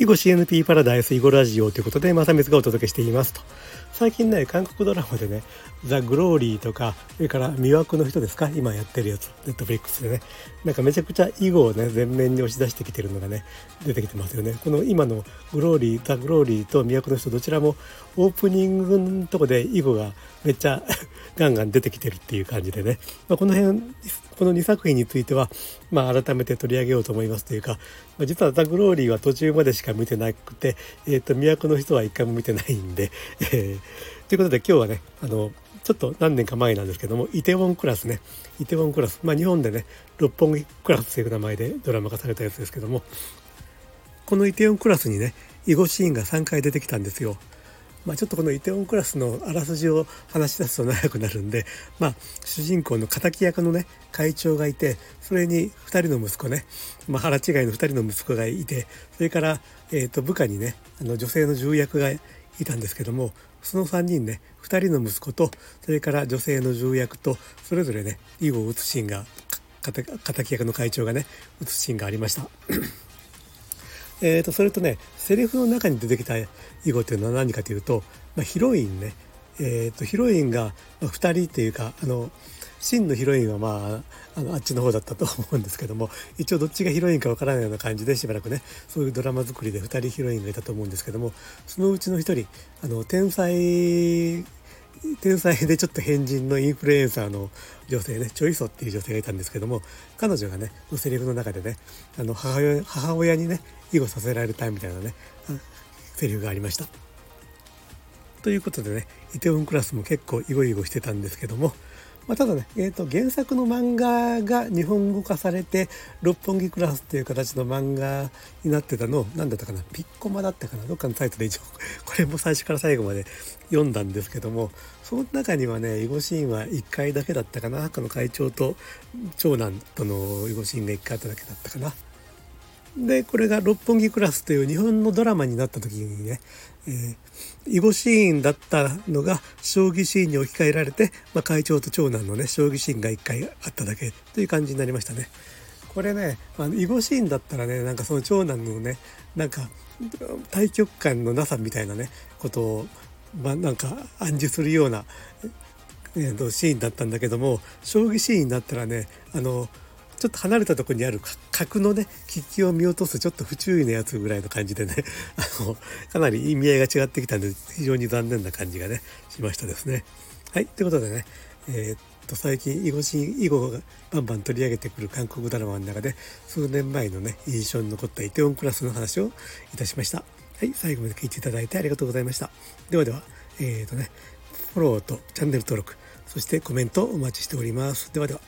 囲碁 CNP パラダイス囲碁ラジオということで、まさみつがお届けしていますと。最近ね、韓国ドラマでね、ザ・グローリーとか、それから魅惑の人ですか、今やってるやつ、ネットフリックスでね、なんかめちゃくちゃ囲碁をね、前面に押し出してきてるのがね、出てきてますよね。この今のグローリー、ザ・グローリーと魅惑の人、どちらもオープニングのとこで囲碁がめっちゃ ガンガン出てきてるっていう感じでね、まあ、この辺、この2作品については、まあ、改めて取り上げようと思いますというか、まあ、実はザ・グローリーは途中までしか見てなくて、えっ、ー、と、都の人は一回も見てないんで、えー、ということで今日はね、あの、ちょっと何年か前なんですけども、イテウォンクラスね、イテウォンクラス、まあ日本でね、六本木クラスという名前でドラマ化されたやつですけども、このイテウォンクラスにね、囲碁シーンが3回出てきたんですよ。まあ、ちょっとこのイテウォンクラスのあらすじを話し出すと長くなるんで、まあ、主人公の敵役のね会長がいてそれに2人の息子ね、まあ、腹違いの2人の息子がいてそれから、えー、と部下にねあの女性の重役がいたんですけどもその3人ね2人の息子とそれから女性の重役とそれぞれね囲碁を打つシーンが敵役の会長がね打つシーンがありました。えーと、それとねセリフの中に出てきた囲碁っていうのは何かというと、まあ、ヒロインね、えーと、ヒロインが2人っていうかあの真のヒロインはまああのあっちの方だったと思うんですけども一応どっちがヒロインかわからないような感じでしばらくねそういうドラマ作りで2人ヒロインがいたと思うんですけどもそのうちの1人あの天才天才でちょっと変人のインフルエンサーの女性ねチョイソっていう女性がいたんですけども彼女がねのセリフの中でねあの母親母親にね囲碁させられたみたいなねセリフがありました。ということでねイテウォンクラスも結構囲碁囲碁してたんですけどもまあ、ただね、えーと、原作の漫画が日本語化されて六本木クラスっていう形の漫画になってたのを何だったかなピッコマだったかなどっかのタイトル一応 これも最初から最後まで読んだんですけどもその中にはね囲碁シーンは1回だけだったかなこの会長と長男との囲碁シーンが1回あっただけだったかな。でこれが「六本木クラス」という日本のドラマになった時にね、えー、囲碁シーンだったのが将棋シーンに置き換えられて、まあ、会長と長男のね将棋シーンが1回あっただけという感じになりましたね。これね、まあ、囲碁シーンだったらねなんかその長男のねなんか対局観のなさみたいなねことを、まあ、なんか暗示するような、えー、シーンだったんだけども将棋シーンだったらねあのちょっと離れたとこにある角のね利きを見落とすちょっと不注意なやつぐらいの感じでね あのかなり意味合いが違ってきたんで非常に残念な感じがねしましたですね。はいということでね、えー、っと最近囲碁シーン囲碁がバンバン取り上げてくる韓国ドラマの中で数年前のね印象に残ったイテウォンクラスの話をいたしました。はい、最後まで聞いていただいてありがとうございました。ではでは、えー、とね、フォローとチャンネル登録、そしてコメントお待ちしております。ではでは。